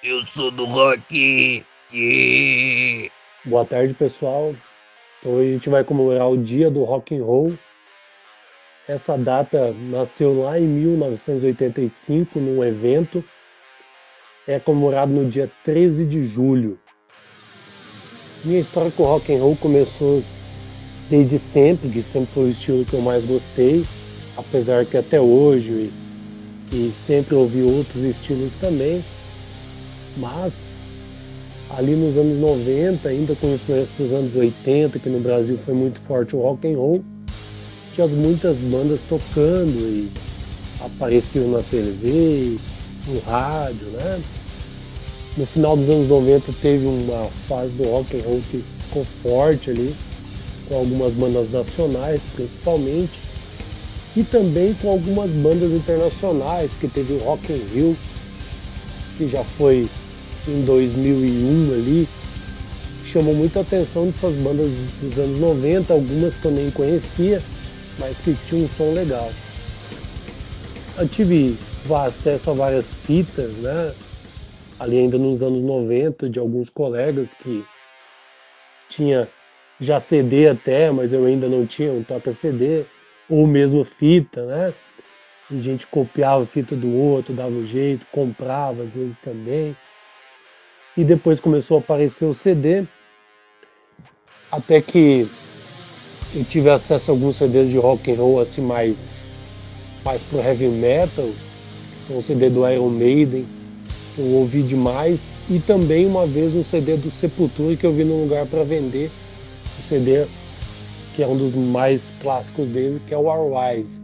Eu sou do rock. Yeah. Boa tarde, pessoal. Então, hoje a gente vai comemorar o dia do rock and roll. Essa data nasceu lá em 1985 num evento. É comemorado no dia 13 de julho. Minha história com o rock and roll começou desde sempre, que sempre foi o estilo que eu mais gostei, apesar que até hoje e, e sempre ouvi outros estilos também. Mas ali nos anos 90, ainda com influência dos anos 80, que no Brasil foi muito forte o rock and roll, tinha muitas bandas tocando e apareciam na TV, no rádio, né? No final dos anos 90 teve uma fase do rock and roll que ficou forte ali, com algumas bandas nacionais principalmente, e também com algumas bandas internacionais, que teve o Rock in Rio, que já foi em 2001 ali, chamou muita atenção dessas bandas dos anos 90, algumas que eu nem conhecia, mas que tinham um som legal. Eu tive acesso a várias fitas, né? Ali ainda nos anos 90, de alguns colegas que tinha já CD até, mas eu ainda não tinha um toca CD, ou mesmo fita, né? E a gente copiava a fita do outro, dava um jeito, comprava às vezes também e depois começou a aparecer o CD, até que eu tive acesso a alguns CDs de rock and roll assim mais mais pro heavy metal, que são um CD do Iron Maiden, que eu ouvi demais, e também uma vez um CD do Sepultura que eu vi num lugar para vender, o CD que é um dos mais clássicos dele, que é o Wise.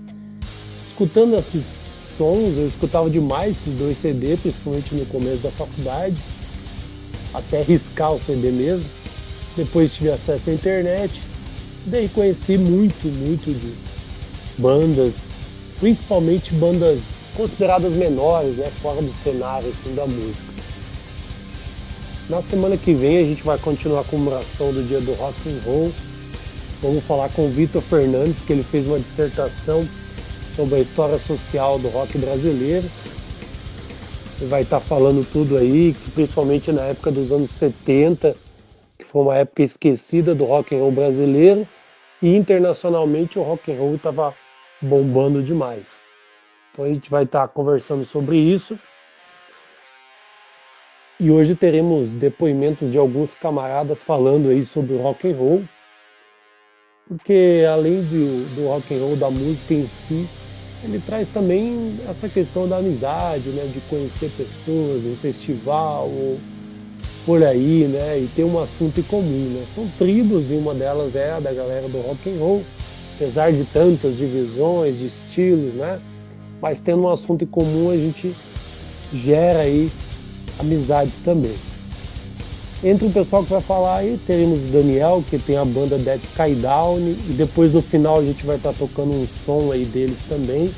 Escutando esses sons, eu escutava demais esses dois CDs, principalmente no começo da faculdade até riscar o CD mesmo. Depois tive acesso à internet, daí conheci muito, muito de bandas, principalmente bandas consideradas menores, né, fora do cenário assim, da música. Na semana que vem a gente vai continuar a comemoração do dia do rock and roll. Vamos falar com o Vitor Fernandes, que ele fez uma dissertação sobre a história social do rock brasileiro vai estar tá falando tudo aí, principalmente na época dos anos 70, que foi uma época esquecida do rock and roll brasileiro, e internacionalmente o rock and roll estava bombando demais. Então a gente vai estar tá conversando sobre isso. E hoje teremos depoimentos de alguns camaradas falando aí sobre o rock and roll, porque além do, do rock and roll, da música em si, ele traz também essa questão da amizade, né, de conhecer pessoas em festival ou por aí, né, e ter um assunto em comum, né? São tribos e uma delas é a da galera do rock and roll, apesar de tantas divisões, de estilos, né? Mas tendo um assunto em comum a gente gera aí amizades também. Entre o pessoal que vai falar aí, teremos o Daniel, que tem a banda Dead Sky Down, e depois no final a gente vai estar tá tocando um som aí deles também.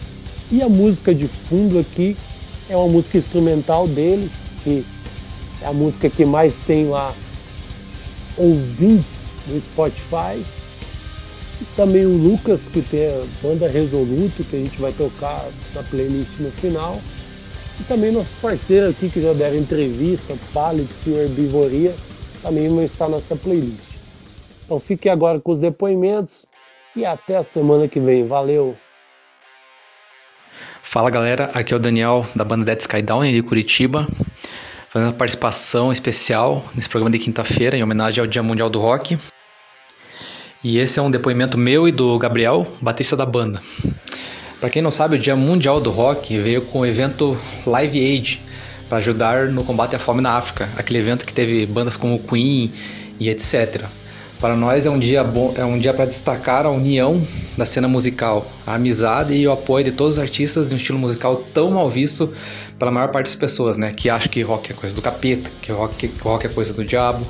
E a música de fundo aqui é uma música instrumental deles, que é a música que mais tem lá ouvintes no Spotify. E também o Lucas, que tem a banda Resoluto, que a gente vai tocar na playlist no final. E também nosso parceiro aqui que já deram entrevista, Palix e Herbivoria, também estar nessa playlist. Então fique agora com os depoimentos e até a semana que vem. Valeu! Fala galera, aqui é o Daniel da banda Dead Sky Down de Curitiba, fazendo uma participação especial nesse programa de quinta-feira em homenagem ao Dia Mundial do Rock. E esse é um depoimento meu e do Gabriel, batista da banda. Para quem não sabe, o Dia Mundial do Rock veio com o evento Live Aid para ajudar no combate à fome na África, aquele evento que teve bandas como Queen e etc. Para nós é um dia bom, é um dia para destacar a união da cena musical, a amizade e o apoio de todos os artistas de um estilo musical tão mal visto pela maior parte das pessoas, né? Que acham que rock é coisa do capeta, que rock, rock é coisa do diabo.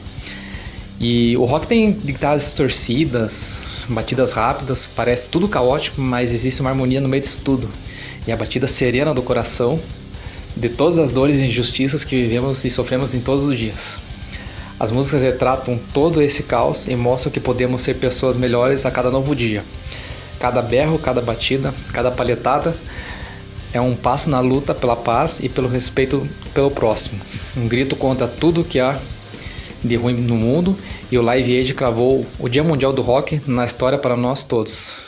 E o rock tem guitarras distorcidas, batidas rápidas, parece tudo caótico, mas existe uma harmonia no meio disso tudo. E a batida serena do coração de todas as dores e injustiças que vivemos e sofremos em todos os dias. As músicas retratam todo esse caos e mostram que podemos ser pessoas melhores a cada novo dia. Cada berro, cada batida, cada palhetada é um passo na luta pela paz e pelo respeito pelo próximo. Um grito contra tudo que há de ruim no mundo e o Live Aid cravou o Dia Mundial do Rock na história para nós todos.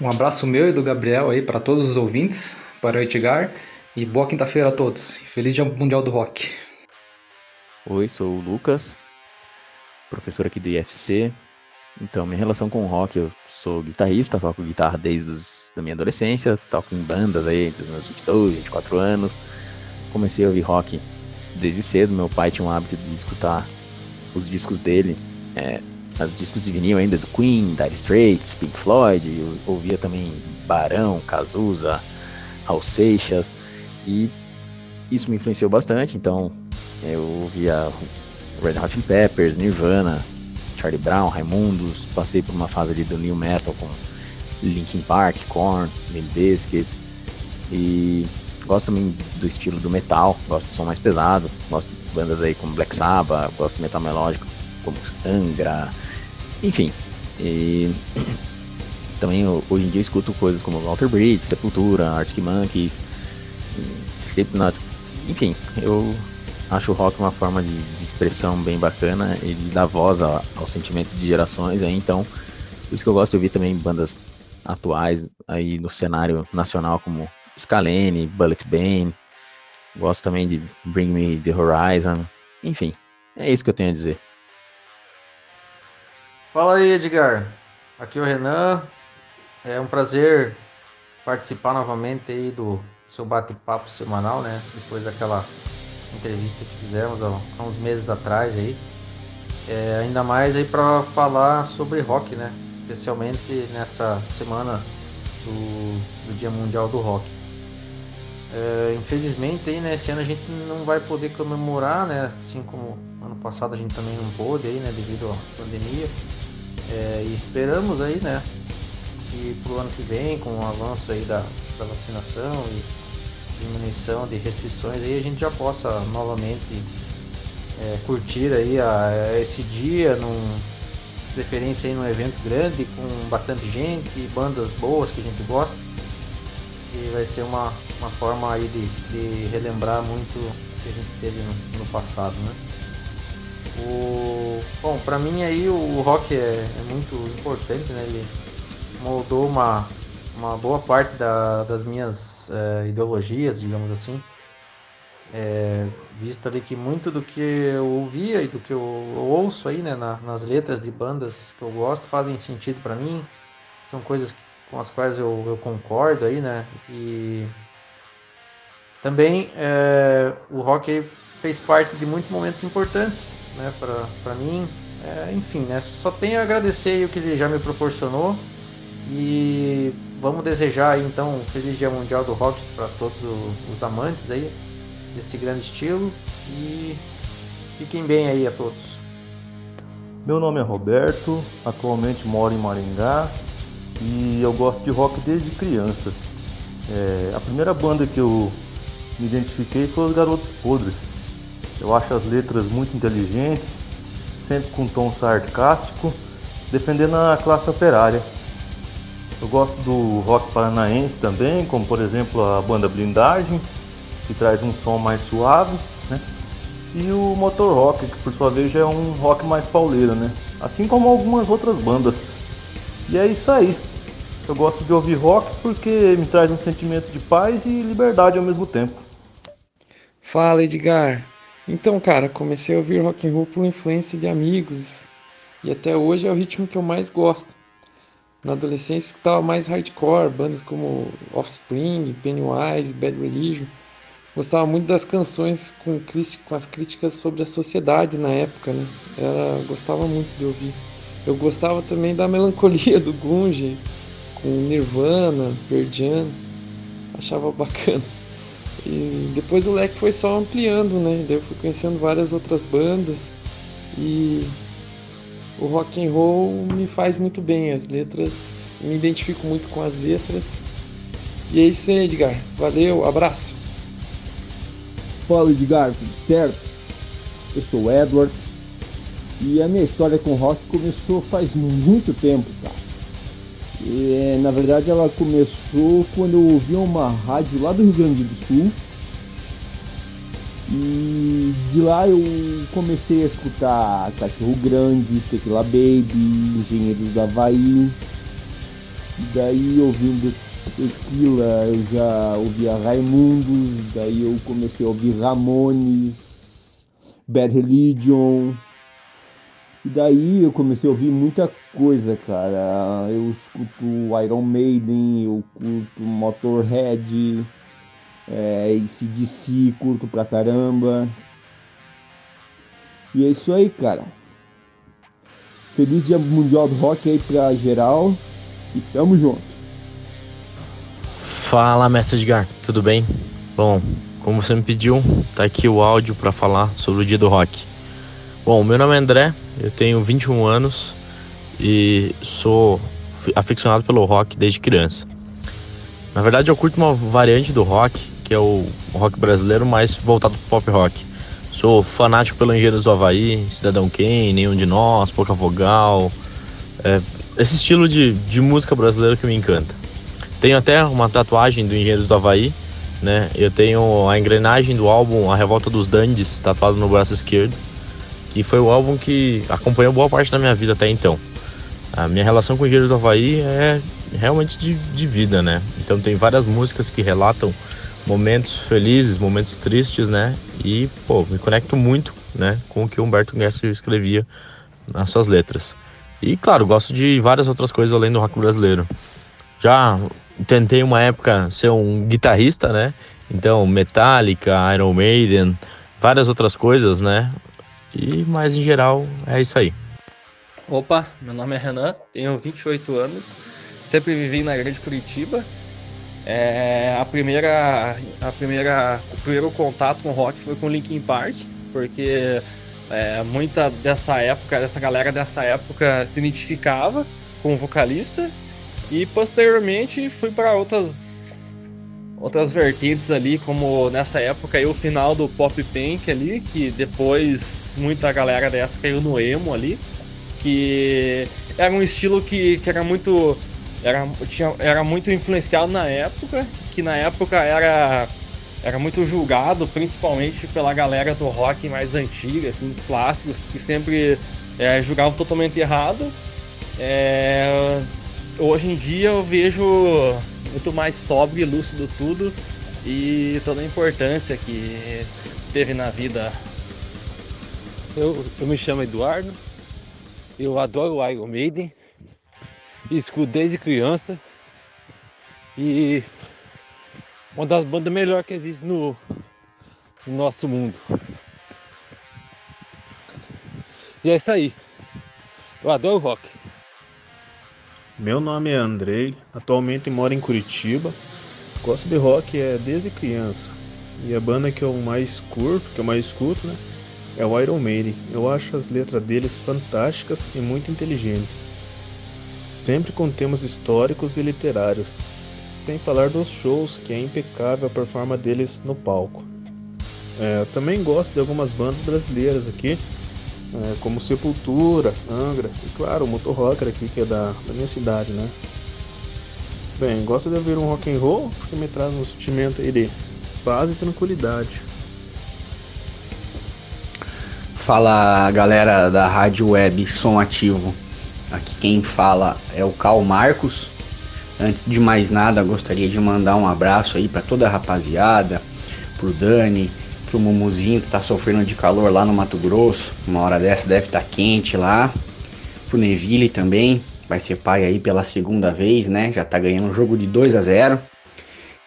Um abraço meu e do Gabriel aí para todos os ouvintes, para o Edgar e boa quinta-feira a todos. Feliz Dia Mundial do Rock. Oi, sou o Lucas, professor aqui do IFC. Então, minha relação com o rock, eu sou guitarrista, toco guitarra desde os, da minha adolescência, toco em bandas aí dos meus 22, 24 anos. Comecei a ouvir rock desde cedo, meu pai tinha um hábito de escutar os discos dele, é, os discos de vinil ainda do Queen, Dire Straits, Pink Floyd, eu ouvia também Barão, Cazuza, Raul Seixas, e isso me influenciou bastante, então eu ouvia Red Hot Chili Peppers, Nirvana, Charlie Brown, Raimundos, passei por uma fase ali do New Metal com Linkin Park, Korn, Limp Bizkit, e gosto também do estilo do metal, gosto do som mais pesado, gosto de bandas aí como Black Sabbath, gosto de metal melódico como Angra, enfim. E também hoje em dia escuto coisas como Walter Bridge, Sepultura, Arctic Monkeys, Slipknot, enfim, eu acho o rock uma forma de, de expressão bem bacana e de dar voz ao, ao sentimento de gerações, aí, então por isso que eu gosto de ouvir também bandas atuais aí no cenário nacional como Scalene, Bullet Bane. Gosto também de Bring Me the Horizon. Enfim, é isso que eu tenho a dizer. Fala aí, Edgar. Aqui é o Renan. É um prazer participar novamente aí do seu bate-papo semanal, né? Depois daquela entrevista que fizemos há uns meses atrás aí. É, ainda mais aí para falar sobre rock, né? Especialmente nessa semana do, do Dia Mundial do Rock. É, infelizmente aí, né, esse ano a gente não vai poder comemorar, né, assim como ano passado a gente também não pôde aí, né, devido à pandemia. É, e esperamos aí, né, que pro ano que vem, com o avanço aí da, da vacinação e diminuição de restrições aí, a gente já possa novamente é, curtir aí a, a esse dia, num, preferência aí num evento grande, com bastante gente, bandas boas que a gente gosta que vai ser uma, uma forma aí de, de relembrar muito o que a gente teve no, no passado, né? O, bom, para mim aí o rock é, é, muito importante, né? Ele moldou uma, uma boa parte da, das minhas é, ideologias, digamos assim. É, visto ali que muito do que eu ouvia e do que eu, eu ouço aí, né, na, nas letras de bandas que eu gosto fazem sentido para mim. São coisas que com as quais eu, eu concordo aí, né? E também é, o rock fez parte de muitos momentos importantes, né? Para mim, é, enfim, né? Só tenho a agradecer o que ele já me proporcionou e vamos desejar então um feliz dia mundial do rock para todos os amantes aí desse grande estilo e fiquem bem aí a todos. Meu nome é Roberto, atualmente moro em Maringá, e eu gosto de rock desde criança. É, a primeira banda que eu me identifiquei foi os Garotos Podres. Eu acho as letras muito inteligentes, sempre com um tom sarcástico, defendendo a classe operária. Eu gosto do rock paranaense também, como por exemplo a banda Blindagem, que traz um som mais suave, né? E o motor rock, que por sua vez já é um rock mais pauleiro, né? Assim como algumas outras bandas. E é isso aí. Eu gosto de ouvir rock porque me traz um sentimento de paz e liberdade ao mesmo tempo. Fala, Edgar. Então, cara, comecei a ouvir rock and roll por influência de amigos e até hoje é o ritmo que eu mais gosto. Na adolescência escutava mais hardcore, bandas como Offspring, Pennywise, Bad Religion. Gostava muito das canções com, com as críticas sobre a sociedade na época, né? Era, gostava muito de ouvir. Eu gostava também da melancolia do Gunge, com Nirvana, Pearl achava bacana. E depois o leque foi só ampliando, né? Eu fui conhecendo várias outras bandas e o rock and roll me faz muito bem, as letras, me identifico muito com as letras. E é isso aí, Edgar. Valeu, abraço. Fala, Edgar, tudo certo? Eu sou o Edward e a minha história com rock começou faz muito tempo, cara. É, na verdade, ela começou quando eu ouvi uma rádio lá do Rio Grande do Sul. E de lá eu comecei a escutar Cachorro Grande, Tequila Baby, Engenheiros da Havaí. Daí ouvindo Tequila eu já ouvia Raimundos, daí eu comecei a ouvir Ramones, Bad Religion. E daí eu comecei a ouvir muita coisa, cara. Eu escuto Iron Maiden, eu curto Motorhead, é, ACDC, curto pra caramba. E é isso aí, cara. Feliz Dia Mundial do Rock aí pra geral. E tamo junto. Fala, mestre Edgar, tudo bem? Bom, como você me pediu, tá aqui o áudio para falar sobre o dia do rock. Bom, meu nome é André, eu tenho 21 anos e sou aficionado pelo rock desde criança. Na verdade, eu curto uma variante do rock, que é o rock brasileiro, mais voltado pro pop rock. Sou fanático pelo Engenheiros do Havaí, Cidadão Kane, Nenhum de Nós, Pouca Vogal. É, esse estilo de, de música brasileira que me encanta. Tenho até uma tatuagem do Engenheiros do Havaí, né? Eu tenho a engrenagem do álbum A Revolta dos Dandes tatuado no braço esquerdo, que foi o álbum que acompanhou boa parte da minha vida até então. A minha relação com Engenheiros do Havaí é realmente de, de vida, né? Então tem várias músicas que relatam momentos felizes, momentos tristes, né? E, pô, me conecto muito, né, com o que Humberto Gessler escrevia nas suas letras. E, claro, gosto de várias outras coisas além do rock brasileiro. Já tentei uma época ser um guitarrista, né? Então, Metallica, Iron Maiden, várias outras coisas, né? E, mas em geral, é isso aí. Opa, meu nome é Renan, tenho 28 anos, sempre vivi na Grande Curitiba. É, a primeira, a primeira, o primeiro contato com rock foi com Linkin Park, porque é, muita dessa época, dessa galera dessa época se identificava com o vocalista e posteriormente fui para outras outras vertentes ali, como nessa época aí o final do pop punk ali, que depois muita galera dessa caiu no emo ali, que era um estilo que, que era muito era, tinha, era muito influenciado na época, que na época era era muito julgado, principalmente pela galera do rock mais antiga, assim, dos clássicos, que sempre é, julgavam totalmente errado. É, hoje em dia eu vejo muito mais sóbrio e lúcido tudo e toda a importância que teve na vida. Eu, eu me chamo Eduardo, eu adoro o Iron Maiden, escuto desde criança e uma das bandas melhores que existe no, no nosso mundo. E é isso aí. Eu adoro rock. Meu nome é Andrei, atualmente moro em Curitiba. Gosto de rock é desde criança. E a banda que eu mais curto, que eu mais escuto, né, é o Iron Maiden. Eu acho as letras deles fantásticas e muito inteligentes. Sempre com temas históricos e literários. Sem falar dos shows, que é impecável a performance deles no palco. É, também gosto de algumas bandas brasileiras aqui, é, como Sepultura, Angra e claro o Motor Rocker aqui que é da, da minha cidade, né? Bem, gosto de ouvir um rock and roll porque me traz um sentimento aí de paz e tranquilidade. Fala galera da rádio web Som Ativo. Aqui quem fala é o Cal Marcos. Antes de mais nada, gostaria de mandar um abraço aí para toda a rapaziada, pro Dani, pro Mumuzinho que tá sofrendo de calor lá no Mato Grosso. Uma hora dessa deve estar tá quente lá. Pro Neville também, vai ser pai aí pela segunda vez, né? Já tá ganhando um jogo de 2 a 0.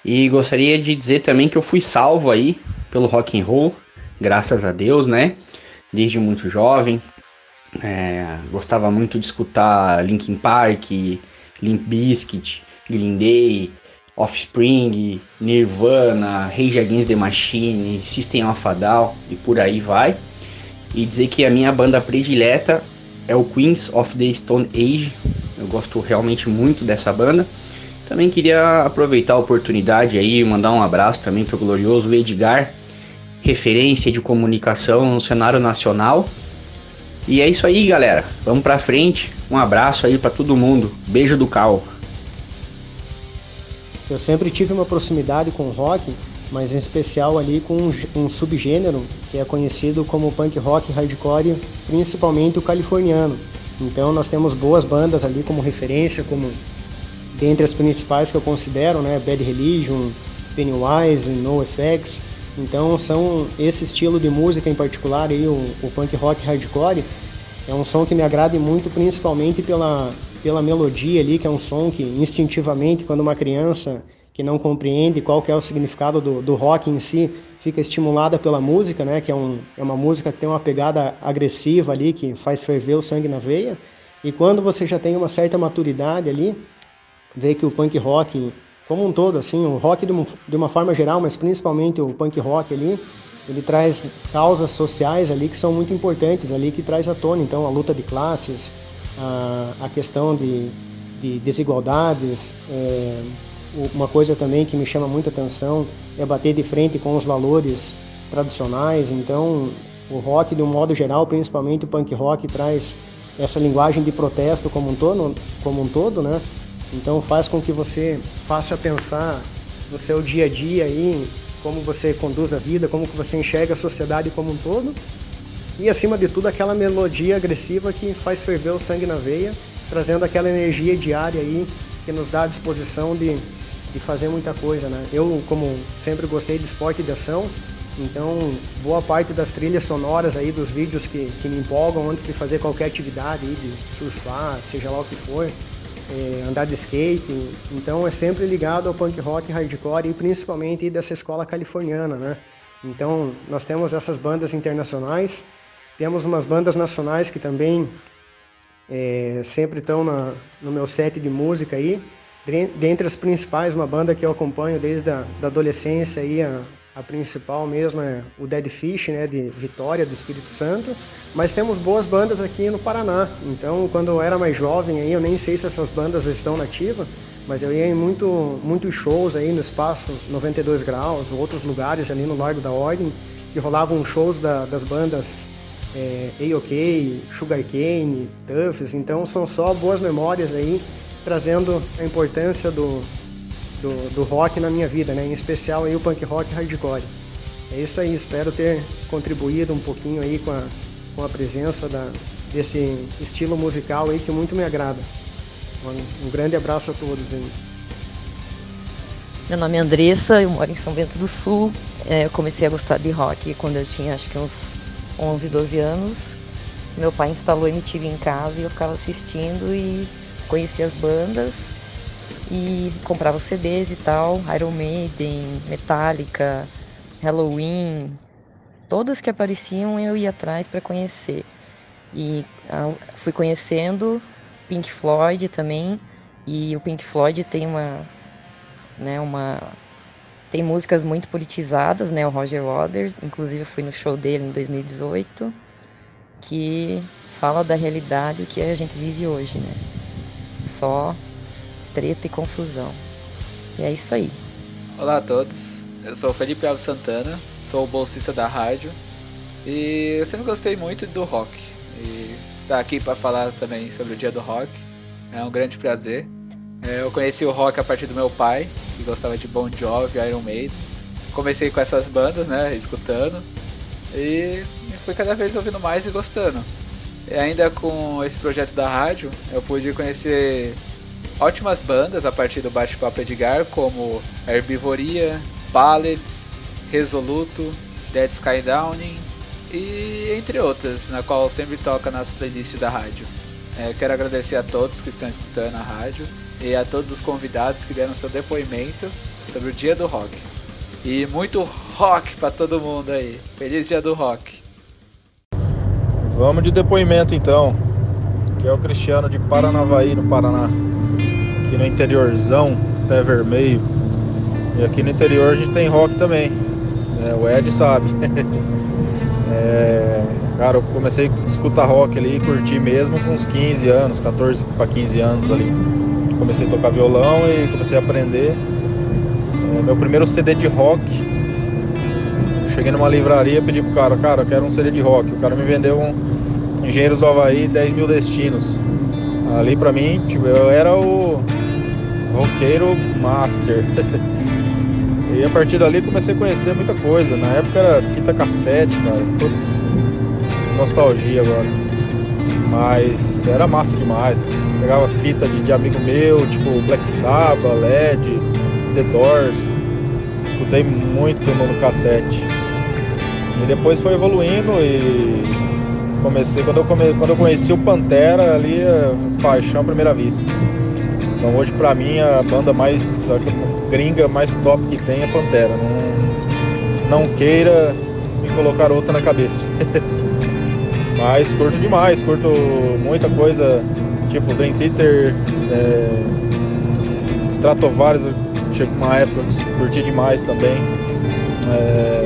E gostaria de dizer também que eu fui salvo aí pelo rock and roll, graças a Deus, né? Desde muito jovem. É, gostava muito de escutar Linkin Park, Limp Bizkit, Green Day, Offspring, Nirvana, Rage Against the Machine, System of a Down e por aí vai. E dizer que a minha banda predileta é o Queens of the Stone Age. Eu gosto realmente muito dessa banda. Também queria aproveitar a oportunidade aí e mandar um abraço também para o glorioso Edgar, referência de comunicação no cenário nacional. E é isso aí, galera. Vamos para frente. Um abraço aí para todo mundo. Beijo do Cal. Eu sempre tive uma proximidade com o rock, mas em especial ali com um, subgênero que é conhecido como punk rock hardcore, principalmente o californiano. Então nós temos boas bandas ali como referência, como dentre as principais que eu considero, né, Bad Religion, Pennywise, NoFX. Então são esse estilo de música em particular aí o, o punk rock hardcore é um som que me agrada muito, principalmente pela pela melodia ali, que é um som que instintivamente quando uma criança que não compreende qual é o significado do, do rock em si fica estimulada pela música, né? Que é, um, é uma música que tem uma pegada agressiva ali que faz ferver o sangue na veia. E quando você já tem uma certa maturidade ali, vê que o punk rock como um todo, assim, o rock de uma, de uma forma geral, mas principalmente o punk rock ali, ele traz causas sociais ali que são muito importantes ali, que traz à tona, então, a luta de classes, a, a questão de, de desigualdades, é, uma coisa também que me chama muita atenção é bater de frente com os valores tradicionais, então o rock de um modo geral, principalmente o punk rock, traz essa linguagem de protesto como um todo, como um todo né? Então faz com que você faça pensar no seu dia a dia aí, como você conduz a vida, como você enxerga a sociedade como um todo. E acima de tudo aquela melodia agressiva que faz ferver o sangue na veia, trazendo aquela energia diária aí que nos dá a disposição de, de fazer muita coisa, né? Eu, como sempre gostei de esporte e de ação, então boa parte das trilhas sonoras aí dos vídeos que, que me empolgam antes de fazer qualquer atividade aí, de surfar, seja lá o que for, é, andar de skate. Então é sempre ligado ao punk rock hardcore e principalmente dessa escola californiana, né? Então nós temos essas bandas internacionais, temos umas bandas nacionais que também é, sempre estão na, no meu set de música aí. Dentre as principais, uma banda que eu acompanho desde a da adolescência aí, a, a principal mesmo é o Dead Fish, né, de Vitória, do Espírito Santo. Mas temos boas bandas aqui no Paraná. Então, quando eu era mais jovem, aí, eu nem sei se essas bandas estão nativas, mas eu ia em muito, muitos shows aí no Espaço 92 Graus, outros lugares ali no Largo da Ordem, que rolavam shows da, das bandas é, A-OK, Sugarcane, Tuffs. Então, são só boas memórias aí, trazendo a importância do, do, do rock na minha vida, né? Em especial aí o punk rock hardcore. É isso aí, espero ter contribuído um pouquinho aí com a, com a presença da, desse estilo musical aí que muito me agrada. Um, um grande abraço a todos aí. Meu nome é Andressa, eu moro em São Bento do Sul. É, eu comecei a gostar de rock quando eu tinha acho que uns 11, 12 anos. Meu pai instalou MTV em casa e eu ficava assistindo e conheci as bandas e comprava CDs e tal, Iron Maiden, Metallica, Halloween, todas que apareciam eu ia atrás para conhecer. E fui conhecendo Pink Floyd também, e o Pink Floyd tem uma né, uma tem músicas muito politizadas, né, o Roger Waters, inclusive eu fui no show dele em 2018, que fala da realidade que a gente vive hoje, né? Só treta e confusão. E é isso aí. Olá a todos, eu sou Felipe Alves Santana, sou bolsista da rádio e eu sempre gostei muito do rock. E estar aqui para falar também sobre o dia do rock é um grande prazer. É, eu conheci o rock a partir do meu pai, que gostava de Bon Jovi, Iron Maiden. Comecei com essas bandas, né, escutando, e fui cada vez ouvindo mais e gostando. E ainda com esse projeto da rádio, eu pude conhecer ótimas bandas a partir do Bate-Papo Edgar, como Herbivoria, Ballads, Resoluto, Dead Sky Downing e entre outras, na qual sempre toca nas playlists da rádio. É, quero agradecer a todos que estão escutando a rádio e a todos os convidados que deram seu depoimento sobre o Dia do Rock. E muito rock para todo mundo aí. Feliz Dia do Rock. Vamos de depoimento então. Que é o Cristiano de Paranavaí, no Paraná aqui no interiorzão, pé vermelho. E aqui no interior a gente tem rock também. É, o Ed sabe. é, cara, eu comecei a escutar rock ali, curtir mesmo com uns 15 anos, 14 para 15 anos ali. Comecei a tocar violão e comecei a aprender. É, meu primeiro CD de rock. Cheguei numa livraria pedi pro cara, cara, eu quero um CD de rock. O cara me vendeu um Engenheiros do Havaí 10 mil destinos. Ali pra mim, tipo, eu era o roqueiro master. e a partir dali comecei a conhecer muita coisa. Na época era fita cassete, cara. Putz, nostalgia agora. Mas era massa demais. Pegava fita de, de amigo meu, tipo Black Sabbath, LED, The Doors. Escutei muito no, cassete. E depois foi evoluindo e comecei quando eu, come, quando eu conheci o Pantera ali, é paixão à primeira vista. Então hoje pra mim a banda mais a gringa mais top que tem é Pantera. Não, não queira me colocar outra na cabeça. Mas curto demais, curto muita coisa, tipo Dream Theater, é, Stratovarius, chegou uma época que curti demais também. É,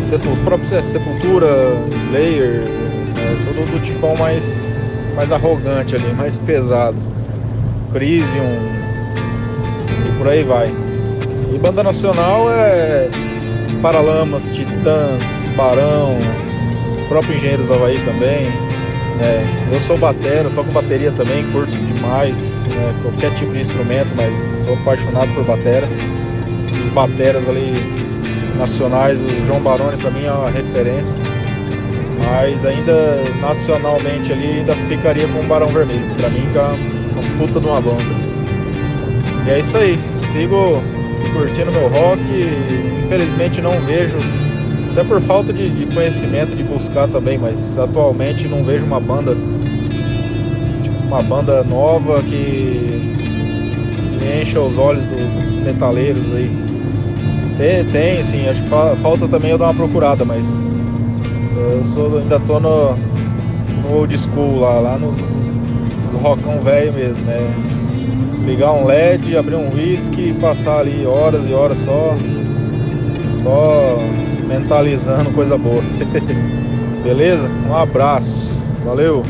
Sepultura, Sepultura, Slayer, é, sou do, do mais, mais arrogante ali, mais pesado. Crisium e por aí vai. E banda nacional é Paralamas, Titãs, Barão, próprio Engenheiros Havaí também. É, eu sou batera, toco bateria também, curto demais né, qualquer tipo de instrumento, mas sou apaixonado por batera. Os bateras ali nacionais, o João Baroni para mim é uma referência. Mas ainda nacionalmente ali ainda ficaria com o Barão Vermelho. Para mim que é puta de uma banda. E é isso aí, sigo curtindo meu rock, infelizmente não vejo até por falta de, de, conhecimento, de buscar também, mas atualmente não vejo uma banda, tipo, uma banda nova que, que encha os olhos do, dos metaleiros aí. Tem, tem sim, acho que fa, falta também eu dar uma procurada, mas eu sou, ainda tô no, no old school lá, lá nos, nos rockão velho mesmo, é ligar um LED, abrir um whisky e passar ali horas e horas só, só mentalizando coisa boa. Beleza? Um abraço. Valeu!